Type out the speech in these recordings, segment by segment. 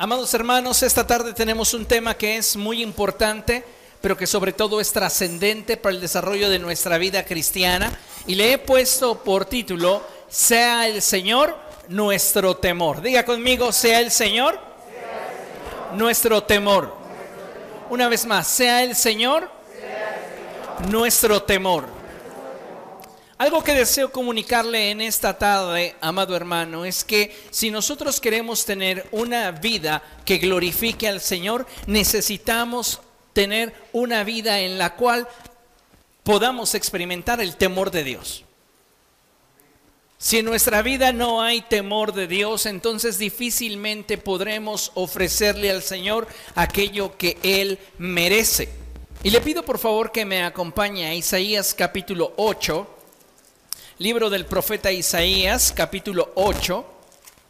Amados hermanos, esta tarde tenemos un tema que es muy importante, pero que sobre todo es trascendente para el desarrollo de nuestra vida cristiana. Y le he puesto por título, sea el Señor nuestro temor. Diga conmigo, sea el Señor, nuestro temor. Una vez más, sea el Señor, nuestro temor. Algo que deseo comunicarle en esta tarde, amado hermano, es que si nosotros queremos tener una vida que glorifique al Señor, necesitamos tener una vida en la cual podamos experimentar el temor de Dios. Si en nuestra vida no hay temor de Dios, entonces difícilmente podremos ofrecerle al Señor aquello que Él merece. Y le pido por favor que me acompañe a Isaías capítulo 8 libro del profeta Isaías, capítulo 8,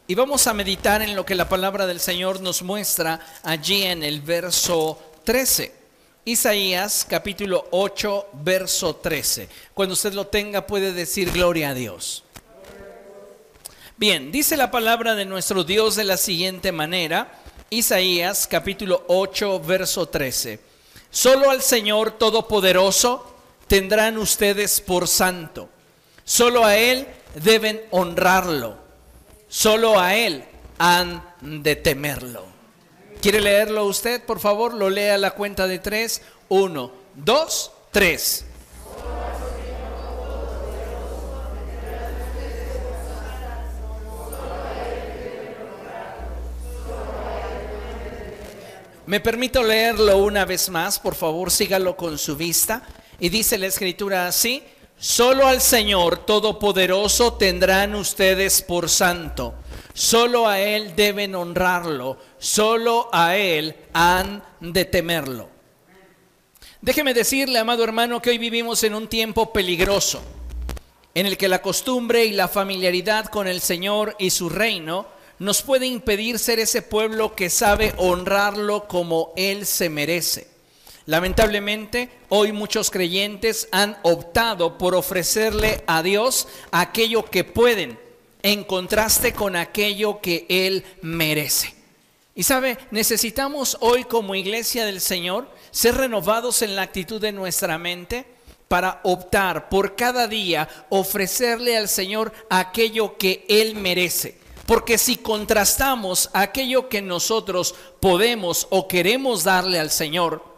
y vamos a meditar en lo que la palabra del Señor nos muestra allí en el verso 13. Isaías capítulo 8, verso 13. Cuando usted lo tenga puede decir gloria a Dios. Bien, dice la palabra de nuestro Dios de la siguiente manera, Isaías capítulo 8, verso 13. Solo al Señor Todopoderoso tendrán ustedes por santo Solo a Él deben honrarlo. Solo a Él han de temerlo. ¿Quiere leerlo usted? Por favor, lo lea a la cuenta de tres. Uno, dos, tres. Me permito leerlo una vez más, por favor, sígalo con su vista. Y dice la escritura así, Solo al Señor Todopoderoso tendrán ustedes por santo. Solo a Él deben honrarlo. Solo a Él han de temerlo. Déjeme decirle, amado hermano, que hoy vivimos en un tiempo peligroso, en el que la costumbre y la familiaridad con el Señor y su reino nos puede impedir ser ese pueblo que sabe honrarlo como Él se merece. Lamentablemente, hoy muchos creyentes han optado por ofrecerle a Dios aquello que pueden, en contraste con aquello que Él merece. Y sabe, necesitamos hoy como iglesia del Señor ser renovados en la actitud de nuestra mente para optar por cada día ofrecerle al Señor aquello que Él merece. Porque si contrastamos aquello que nosotros podemos o queremos darle al Señor,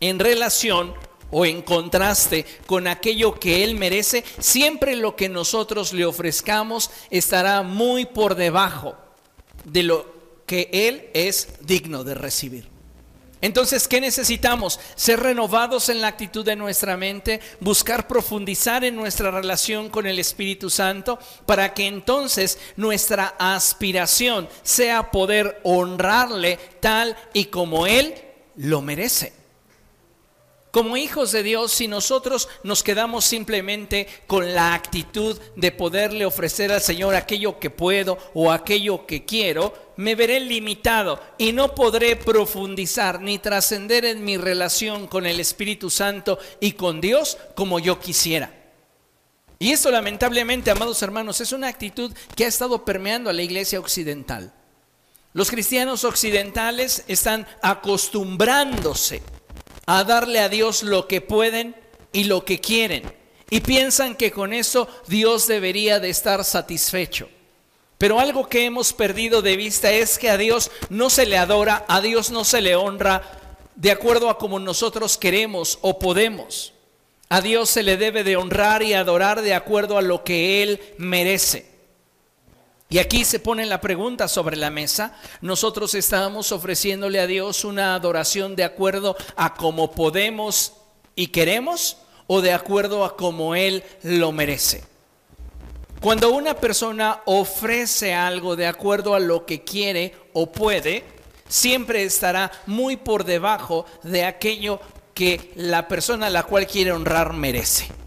en relación o en contraste con aquello que Él merece, siempre lo que nosotros le ofrezcamos estará muy por debajo de lo que Él es digno de recibir. Entonces, ¿qué necesitamos? Ser renovados en la actitud de nuestra mente, buscar profundizar en nuestra relación con el Espíritu Santo, para que entonces nuestra aspiración sea poder honrarle tal y como Él lo merece. Como hijos de Dios, si nosotros nos quedamos simplemente con la actitud de poderle ofrecer al Señor aquello que puedo o aquello que quiero, me veré limitado y no podré profundizar ni trascender en mi relación con el Espíritu Santo y con Dios como yo quisiera. Y esto lamentablemente, amados hermanos, es una actitud que ha estado permeando a la iglesia occidental. Los cristianos occidentales están acostumbrándose a darle a Dios lo que pueden y lo que quieren. Y piensan que con eso Dios debería de estar satisfecho. Pero algo que hemos perdido de vista es que a Dios no se le adora, a Dios no se le honra de acuerdo a como nosotros queremos o podemos. A Dios se le debe de honrar y adorar de acuerdo a lo que Él merece. Y aquí se pone la pregunta sobre la mesa. Nosotros estamos ofreciéndole a Dios una adoración de acuerdo a cómo podemos y queremos o de acuerdo a cómo Él lo merece. Cuando una persona ofrece algo de acuerdo a lo que quiere o puede, siempre estará muy por debajo de aquello que la persona a la cual quiere honrar merece.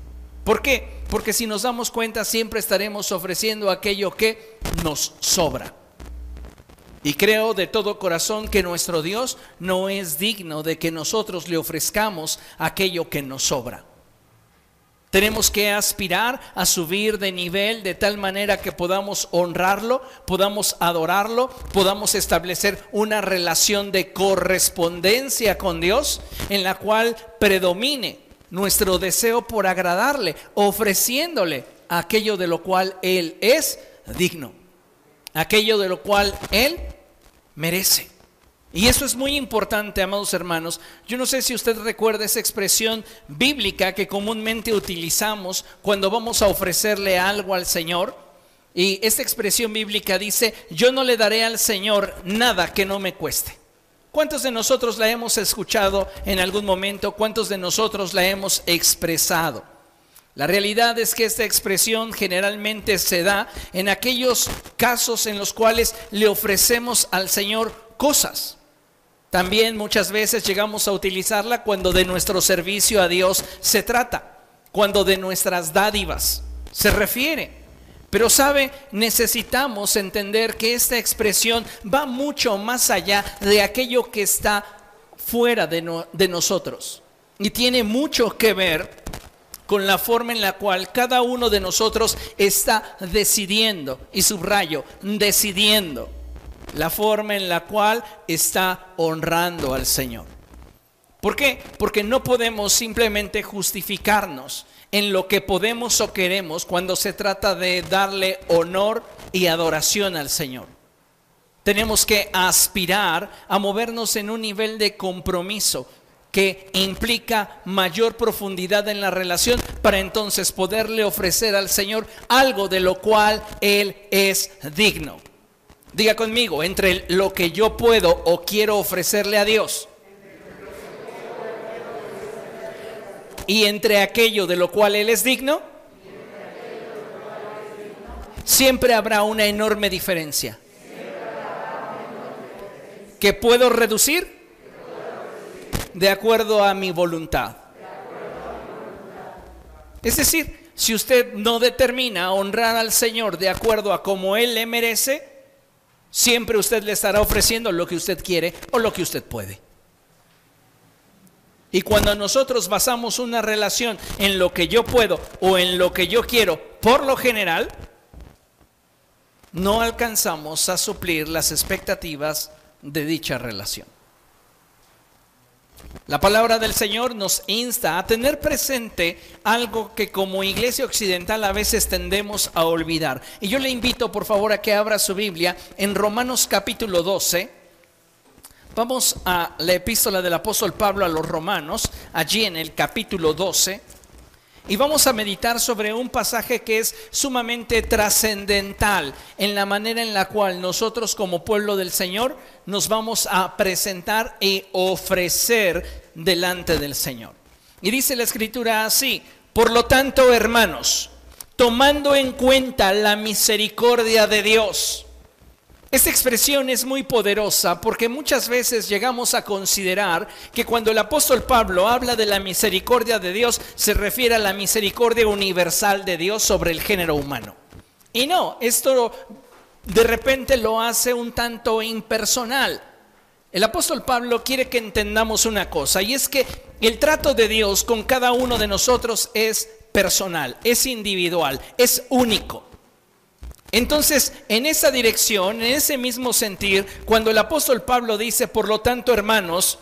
¿Por qué? Porque si nos damos cuenta siempre estaremos ofreciendo aquello que nos sobra. Y creo de todo corazón que nuestro Dios no es digno de que nosotros le ofrezcamos aquello que nos sobra. Tenemos que aspirar a subir de nivel de tal manera que podamos honrarlo, podamos adorarlo, podamos establecer una relación de correspondencia con Dios en la cual predomine nuestro deseo por agradarle, ofreciéndole aquello de lo cual Él es digno, aquello de lo cual Él merece. Y eso es muy importante, amados hermanos. Yo no sé si usted recuerda esa expresión bíblica que comúnmente utilizamos cuando vamos a ofrecerle algo al Señor. Y esta expresión bíblica dice, yo no le daré al Señor nada que no me cueste. ¿Cuántos de nosotros la hemos escuchado en algún momento? ¿Cuántos de nosotros la hemos expresado? La realidad es que esta expresión generalmente se da en aquellos casos en los cuales le ofrecemos al Señor cosas. También muchas veces llegamos a utilizarla cuando de nuestro servicio a Dios se trata, cuando de nuestras dádivas se refiere. Pero sabe, necesitamos entender que esta expresión va mucho más allá de aquello que está fuera de, nosotros. Y tiene mucho que ver con la forma en la cual cada uno de nosotros está decidiendo, y subrayo, decidiendo la forma en la cual está honrando al Señor. ¿Por qué? Porque no podemos simplemente justificarnos en lo que podemos o queremos cuando se trata de darle honor y adoración al Señor. Tenemos que aspirar a movernos en un nivel de compromiso que implica mayor profundidad en la relación para entonces poderle ofrecer al Señor algo de lo cual Él es digno. Diga conmigo, entre lo que yo puedo o quiero ofrecerle a Dios y entre aquello de lo cual Él es digno, siempre habrá una enorme diferencia. ¿Que puedo reducir? De acuerdo a mi voluntad. Es decir, si usted no determina honrar al Señor de acuerdo a como Él le merece, Siempre usted le estará ofreciendo lo que usted quiere o lo que usted puede. Y cuando nosotros basamos una relación en lo que yo puedo o en lo que yo quiero, por lo general, no alcanzamos a suplir las expectativas de dicha relación. La palabra del Señor nos insta a tener presente algo que como iglesia occidental a veces tendemos a olvidar. Y yo le invito por favor a que abra su Biblia en Romanos capítulo 12. Vamos a la epístola del apóstol Pablo a los romanos, allí en el capítulo 12. Y vamos a meditar sobre un pasaje que es sumamente trascendental en la manera en la cual nosotros como pueblo del Señor nos vamos a presentar y ofrecer delante del Señor. Y dice la escritura así, por lo tanto, hermanos, tomando en cuenta la misericordia de Dios, esta expresión es muy poderosa porque muchas veces llegamos a considerar que cuando el apóstol Pablo habla de la misericordia de Dios, se refiere a la misericordia universal de Dios sobre el género humano. Y no, esto de repente lo hace un tanto impersonal. El apóstol Pablo quiere que entendamos una cosa, y es que el trato de Dios con cada uno de nosotros es personal, es individual, es único. Entonces, en esa dirección, en ese mismo sentir, cuando el apóstol Pablo dice, por lo tanto, hermanos,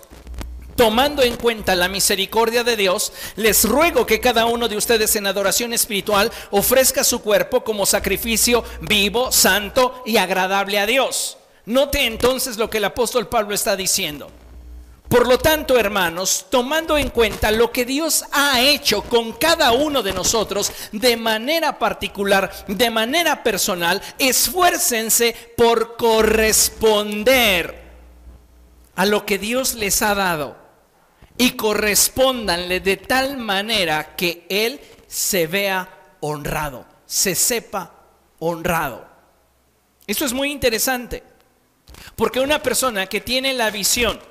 tomando en cuenta la misericordia de Dios, les ruego que cada uno de ustedes en adoración espiritual ofrezca su cuerpo como sacrificio vivo, santo y agradable a Dios. Note entonces lo que el apóstol Pablo está diciendo. Por lo tanto, hermanos, tomando en cuenta lo que Dios ha hecho con cada uno de nosotros de manera particular, de manera personal, esfuércense por corresponder a lo que Dios les ha dado y correspóndanle de tal manera que Él se vea honrado, se sepa honrado. Esto es muy interesante, porque una persona que tiene la visión,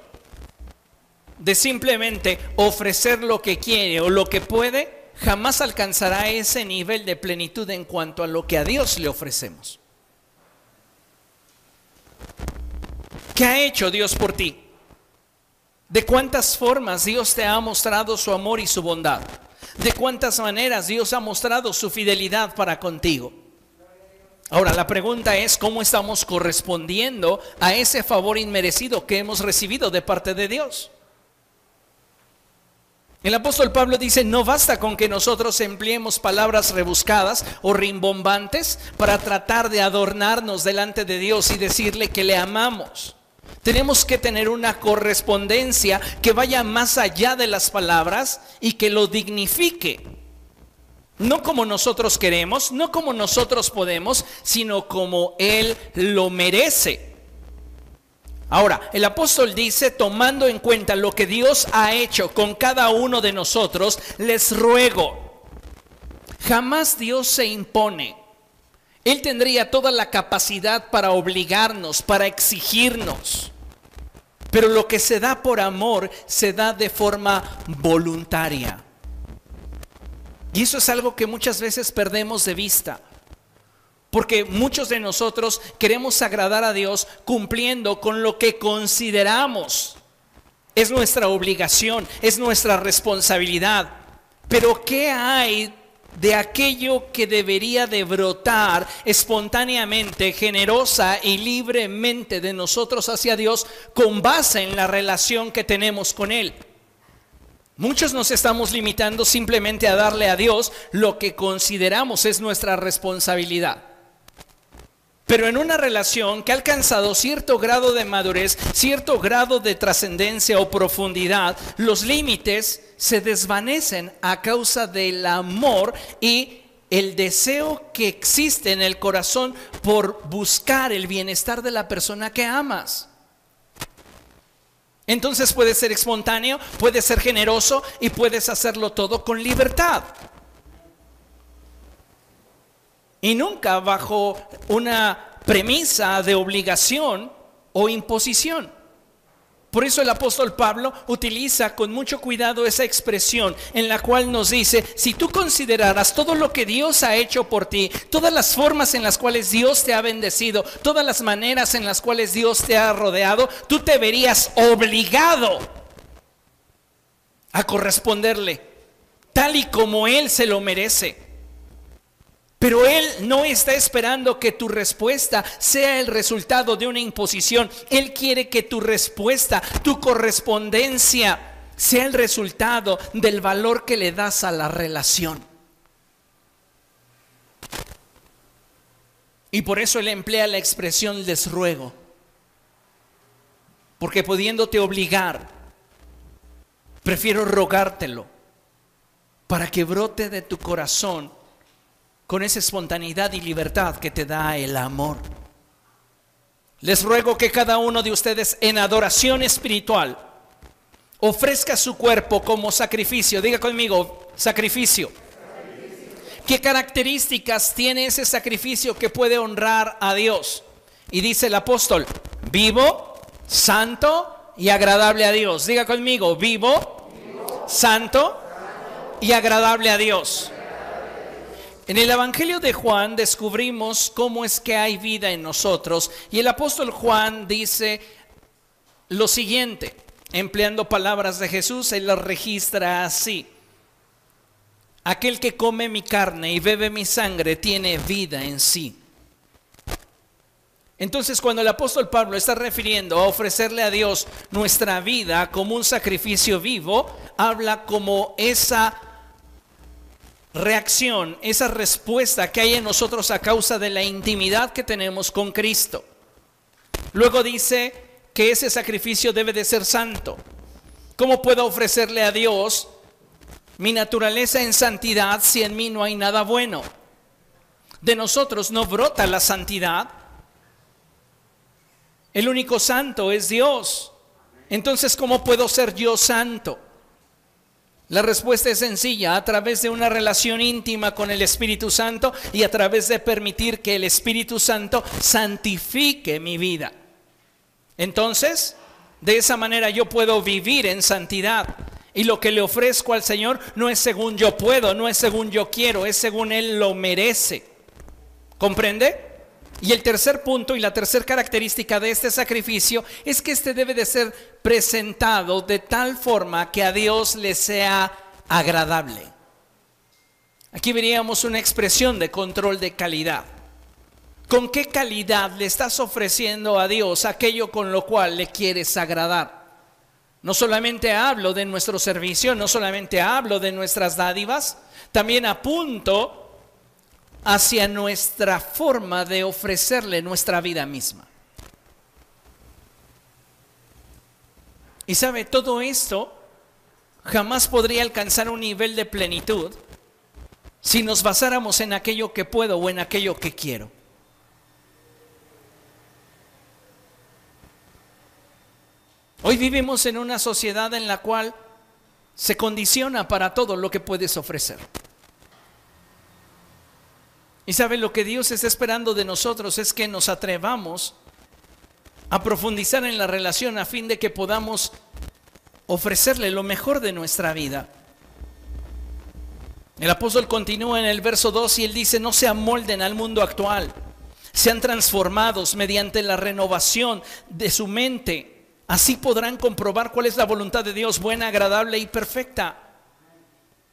de simplemente ofrecer lo que quiere o lo que puede, jamás alcanzará ese nivel de plenitud en cuanto a lo que a Dios le ofrecemos. ¿Qué ha hecho Dios por ti? ¿De cuántas formas Dios te ha mostrado su amor y su bondad? de cuántas maneras Dios ha mostrado su fidelidad para contigo. Ahora, la pregunta es cómo estamos correspondiendo a ese favor inmerecido que hemos recibido de parte de Dios. El apóstol Pablo dice, no basta con que nosotros empleemos palabras rebuscadas o rimbombantes para tratar de adornarnos delante de Dios y decirle que le amamos. Tenemos que tener una correspondencia que vaya más allá de las palabras y que lo dignifique. No como nosotros queremos, no como nosotros podemos, sino como Él lo merece. Ahora, el apóstol dice, tomando en cuenta lo que Dios ha hecho con cada uno de nosotros, les ruego, jamás Dios se impone. Él tendría toda la capacidad para obligarnos, para exigirnos. Pero lo que se da por amor se da de forma voluntaria. Y eso es algo que muchas veces perdemos de vista. Porque muchos de nosotros queremos agradar a Dios cumpliendo con lo que consideramos. Es nuestra obligación, es nuestra responsabilidad. Pero ¿qué hay de aquello que debería de brotar espontáneamente, generosa y libremente de nosotros hacia Dios con base en la relación que tenemos con Él? Muchos nos estamos limitando simplemente a darle a Dios lo que consideramos es nuestra responsabilidad. Pero en una relación que ha alcanzado cierto grado de madurez, cierto grado de trascendencia o profundidad, los límites se desvanecen a causa del amor y el deseo que existe en el corazón por buscar el bienestar de la persona que amas. Entonces puede ser espontáneo, puede ser generoso y puedes hacerlo todo con libertad y nunca bajo una premisa de obligación o imposición. Por eso el apóstol Pablo utiliza con mucho cuidado esa expresión en la cual nos dice, si tú consideraras todo lo que Dios ha hecho por ti, todas las formas en las cuales Dios te ha bendecido, todas las maneras en las cuales Dios te ha rodeado, tú te verías obligado a corresponderle, tal y como Él se lo merece. Pero Él no está esperando que tu respuesta sea el resultado de una imposición. Él quiere que tu respuesta, tu correspondencia, sea el resultado del valor que le das a la relación. Y por eso Él emplea la expresión les ruego. Porque pudiéndote obligar, prefiero rogártelo para que brote de tu corazón con esa espontaneidad y libertad que te da el amor. Les ruego que cada uno de ustedes en adoración espiritual ofrezca su cuerpo como sacrificio. Diga conmigo, sacrificio. ¿Qué características tiene ese sacrificio que puede honrar a Dios? Y dice el apóstol, vivo, santo y agradable a Dios. Diga conmigo, vivo, santo y agradable a Dios. En el Evangelio de Juan descubrimos cómo es que hay vida en nosotros y el apóstol Juan dice lo siguiente, empleando palabras de Jesús, él las registra así. Aquel que come mi carne y bebe mi sangre tiene vida en sí. Entonces cuando el apóstol Pablo está refiriendo a ofrecerle a Dios nuestra vida como un sacrificio vivo, habla como esa reacción, esa respuesta que hay en nosotros a causa de la intimidad que tenemos con Cristo. Luego dice que ese sacrificio debe de ser santo. ¿Cómo puedo ofrecerle a Dios mi naturaleza en santidad si en mí no hay nada bueno? De nosotros no brota la santidad. El único santo es Dios. Entonces, ¿cómo puedo ser yo santo? La respuesta es sencilla, a través de una relación íntima con el Espíritu Santo y a través de permitir que el Espíritu Santo santifique mi vida. Entonces, de esa manera yo puedo vivir en santidad. Y lo que le ofrezco al Señor no es según yo puedo, no es según yo quiero, es según Él lo merece. ¿Comprende? Y el tercer punto y la tercera característica de este sacrificio es que este debe de ser presentado de tal forma que a Dios le sea agradable. Aquí veríamos una expresión de control de calidad. ¿Con qué calidad le estás ofreciendo a Dios aquello con lo cual le quieres agradar? No solamente hablo de nuestro servicio, no solamente hablo de nuestras dádivas, también apunto hacia nuestra forma de ofrecerle nuestra vida misma. Y sabe, todo esto jamás podría alcanzar un nivel de plenitud si nos basáramos en aquello que puedo o en aquello que quiero. Hoy vivimos en una sociedad en la cual se condiciona para todo lo que puedes ofrecer. Y sabe, lo que Dios está esperando de nosotros es que nos atrevamos a profundizar en la relación a fin de que podamos ofrecerle lo mejor de nuestra vida. El apóstol continúa en el verso 2 y él dice, no se amolden al mundo actual, sean transformados mediante la renovación de su mente. Así podrán comprobar cuál es la voluntad de Dios, buena, agradable y perfecta.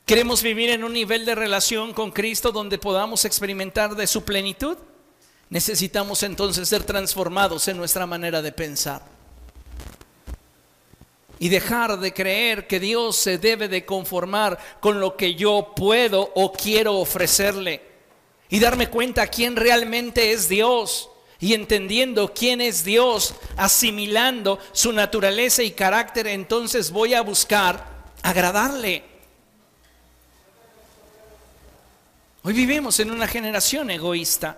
¿Queremos vivir en un nivel de relación con Cristo donde podamos experimentar de su plenitud? Necesitamos entonces ser transformados en nuestra manera de pensar y dejar de creer que Dios se debe de conformar con lo que yo puedo o quiero ofrecerle y darme cuenta quién realmente es Dios y entendiendo quién es Dios, asimilando su naturaleza y carácter, entonces voy a buscar agradarle. Hoy vivimos en una generación egoísta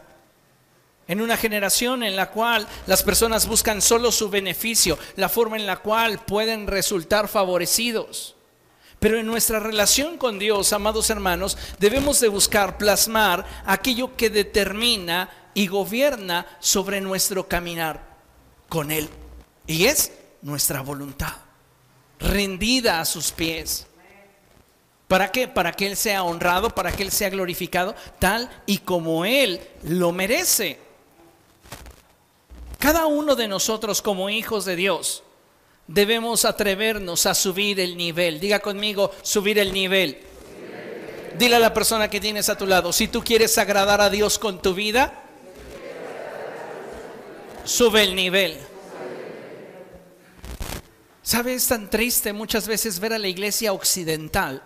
en una generación en la cual las personas buscan solo su beneficio, la forma en la cual pueden resultar favorecidos. Pero en nuestra relación con Dios, amados hermanos, debemos de buscar plasmar aquello que determina y gobierna sobre nuestro caminar con Él. Y es nuestra voluntad, rendida a sus pies. ¿Para qué? Para que Él sea honrado, para que Él sea glorificado, tal y como Él lo merece. Cada uno de nosotros como hijos de Dios debemos atrevernos a subir el nivel. Diga conmigo, subir el nivel. Dile a la persona que tienes a tu lado, si tú quieres agradar a Dios con tu vida, sube el nivel. ¿Sabe? Es tan triste muchas veces ver a la iglesia occidental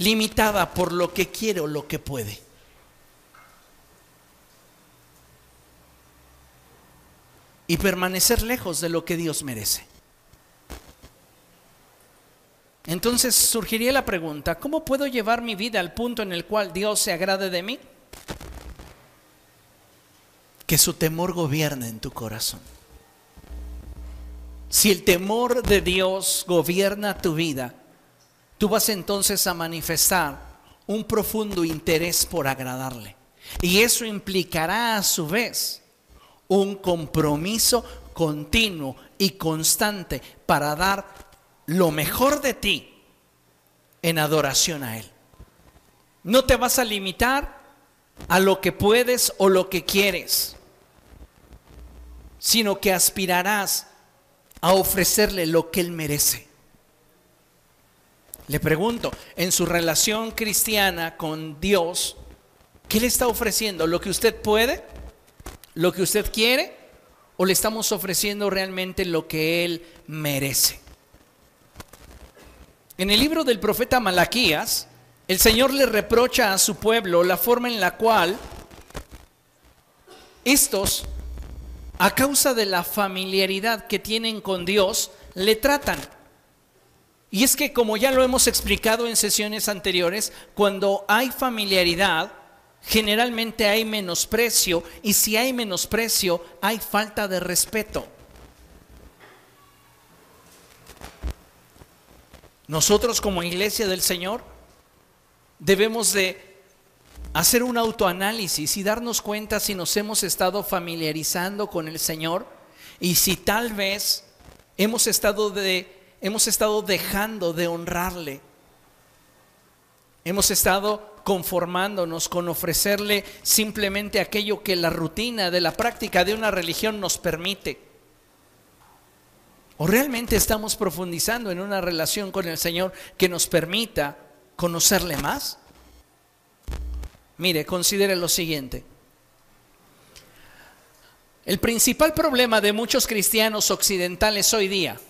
limitada por lo que quiere o lo que puede. y permanecer lejos de lo que Dios merece. Entonces surgiría la pregunta, ¿cómo puedo llevar mi vida al punto en el cual Dios se agrade de mí? Que su temor gobierne en tu corazón. Si el temor de Dios gobierna tu vida, tú vas entonces a manifestar un profundo interés por agradarle. Y eso implicará a su vez un compromiso continuo y constante para dar lo mejor de ti en adoración a Él. No te vas a limitar a lo que puedes o lo que quieres, sino que aspirarás a ofrecerle lo que Él merece. Le pregunto, en su relación cristiana con Dios, ¿qué le está ofreciendo? ¿Lo que usted puede? lo que usted quiere o le estamos ofreciendo realmente lo que Él merece. En el libro del profeta Malaquías, el Señor le reprocha a su pueblo la forma en la cual estos, a causa de la familiaridad que tienen con Dios, le tratan. Y es que como ya lo hemos explicado en sesiones anteriores, cuando hay familiaridad, generalmente hay menosprecio y si hay menosprecio hay falta de respeto. Nosotros como iglesia del Señor debemos de hacer un autoanálisis y darnos cuenta si nos hemos estado familiarizando con el Señor y si tal vez hemos estado de hemos estado dejando de honrarle. Hemos estado conformándonos con ofrecerle simplemente aquello que la rutina de la práctica de una religión nos permite. ¿O realmente estamos profundizando en una relación con el Señor que nos permita conocerle más? Mire, considere lo siguiente. El principal problema de muchos cristianos occidentales hoy día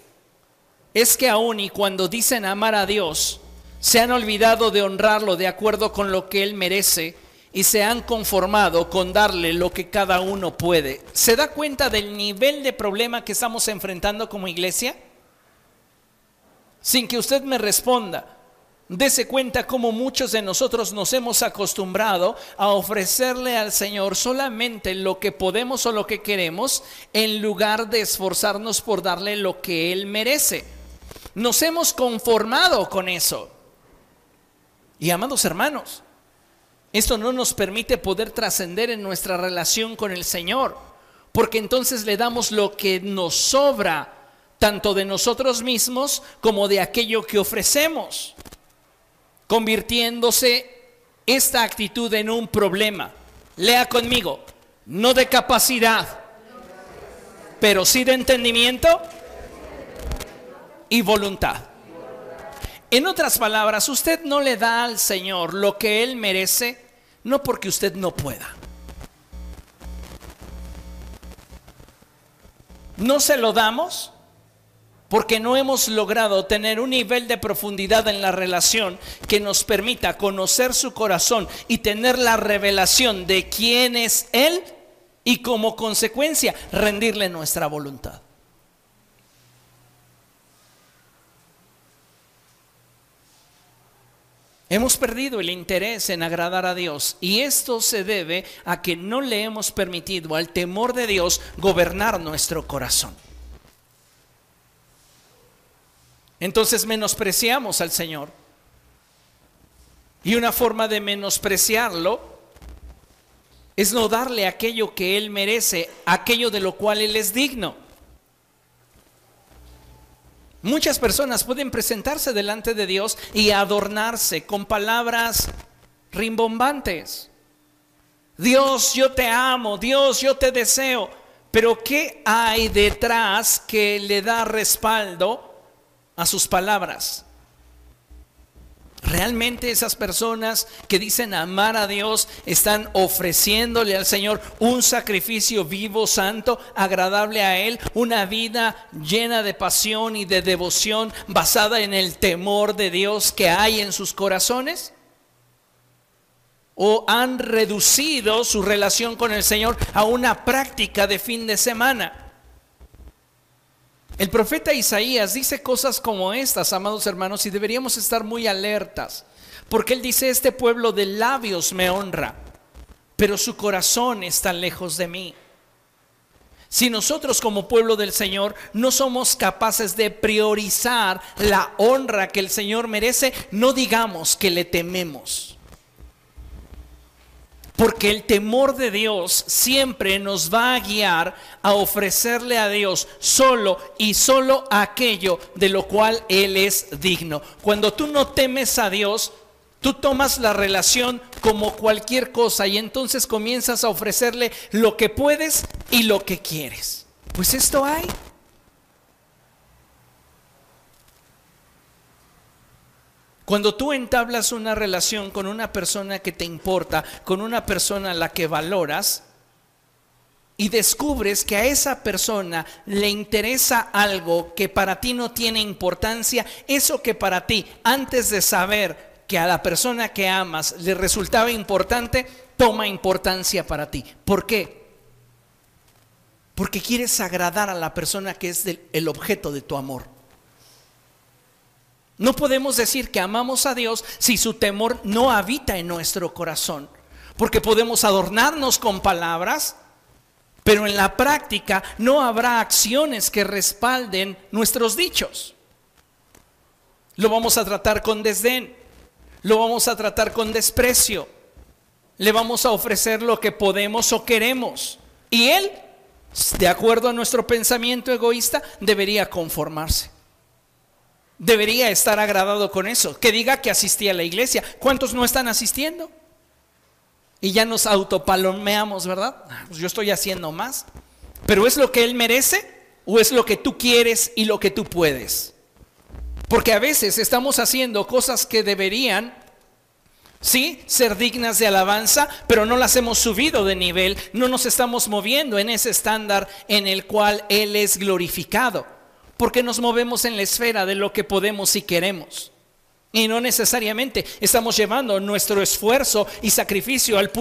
es que aún y cuando dicen amar a Dios, se han olvidado de honrarlo de acuerdo con lo que Él merece y se han conformado con darle lo que cada uno puede. ¿Se da cuenta del nivel de problema que estamos enfrentando como iglesia? Sin que usted me responda, Dese cuenta cómo muchos de nosotros nos hemos acostumbrado a ofrecerle al Señor solamente lo que podemos o lo que queremos en lugar de esforzarnos por darle lo que Él merece. Nos hemos conformado con eso. Y amados hermanos, esto no nos permite poder trascender en nuestra relación con el Señor, porque entonces le damos lo que nos sobra, tanto de nosotros mismos como de aquello que ofrecemos convirtiéndose esta actitud en un problema. Lea conmigo, no de capacidad, pero sí de entendimiento y voluntad. En otras palabras, usted no le da al Señor lo que Él merece, no porque usted no pueda. No se lo damos porque no hemos logrado tener un nivel de profundidad en la relación que nos permita conocer su corazón y tener la revelación de quién es Él y como consecuencia rendirle nuestra voluntad. Hemos perdido el interés en agradar a Dios y esto se debe a que no le hemos permitido al temor de Dios gobernar nuestro corazón. entonces menospreciamos al Señor. Y una forma de menospreciarlo es no darle aquello que Él merece, aquello de lo cual Él es digno. Muchas personas pueden presentarse delante de Dios y adornarse con palabras rimbombantes. Dios, yo te amo, Dios, yo te deseo. Pero ¿qué hay detrás que le da respaldo a sus palabras. Realmente esas personas que dicen amar a Dios están ofreciéndole al Señor un sacrificio vivo, santo, agradable a Él, una vida llena de pasión y de devoción basada en el temor de Dios que hay en sus corazones. ¿O han reducido su relación con el Señor a una práctica de fin de semana? El profeta Isaías dice cosas como estas, amados hermanos, y deberíamos estar muy alertas, porque él dice, este pueblo de labios me honra, pero su corazón está lejos de mí. Si nosotros como pueblo del Señor no somos capaces de priorizar la honra que el Señor merece, no digamos que le tememos. Porque el temor de Dios siempre nos va a guiar a ofrecerle a Dios solo y solo aquello de lo cual Él es digno. Cuando tú no temes a Dios, tú tomas la relación como cualquier cosa y entonces comienzas a ofrecerle lo que puedes y lo que quieres. Pues esto hay. Cuando tú entablas una relación con una persona que te importa, con una persona a la que valoras, y descubres que a esa persona le interesa algo que para ti no tiene importancia, eso que para ti, antes de saber que a la persona que amas le resultaba importante, toma importancia para ti. ¿Por qué? Porque quieres agradar a la persona que es el objeto de tu amor. No podemos decir que amamos a Dios si su temor no habita en nuestro corazón, porque podemos adornarnos con palabras, pero en la práctica no habrá acciones que respalden nuestros dichos. Lo vamos a tratar con desdén, lo vamos a tratar con desprecio, le vamos a ofrecer lo que podemos o queremos. Y Él, de acuerdo a nuestro pensamiento egoísta, debería conformarse debería estar agradado con eso. Que diga que asistía a la iglesia. ¿Cuántos no están asistiendo? Y ya nos autopalomeamos, ¿verdad? Ah, pues yo estoy haciendo más. Pero ¿es lo que Él merece o es lo que tú quieres y lo que tú puedes? Porque a veces estamos haciendo cosas que deberían Sí, ser dignas de alabanza, pero no las hemos subido de nivel, no nos estamos moviendo en ese estándar en el cual Él es glorificado, porque nos movemos en la esfera de lo que podemos y queremos. Y no necesariamente estamos llevando nuestro esfuerzo y sacrificio al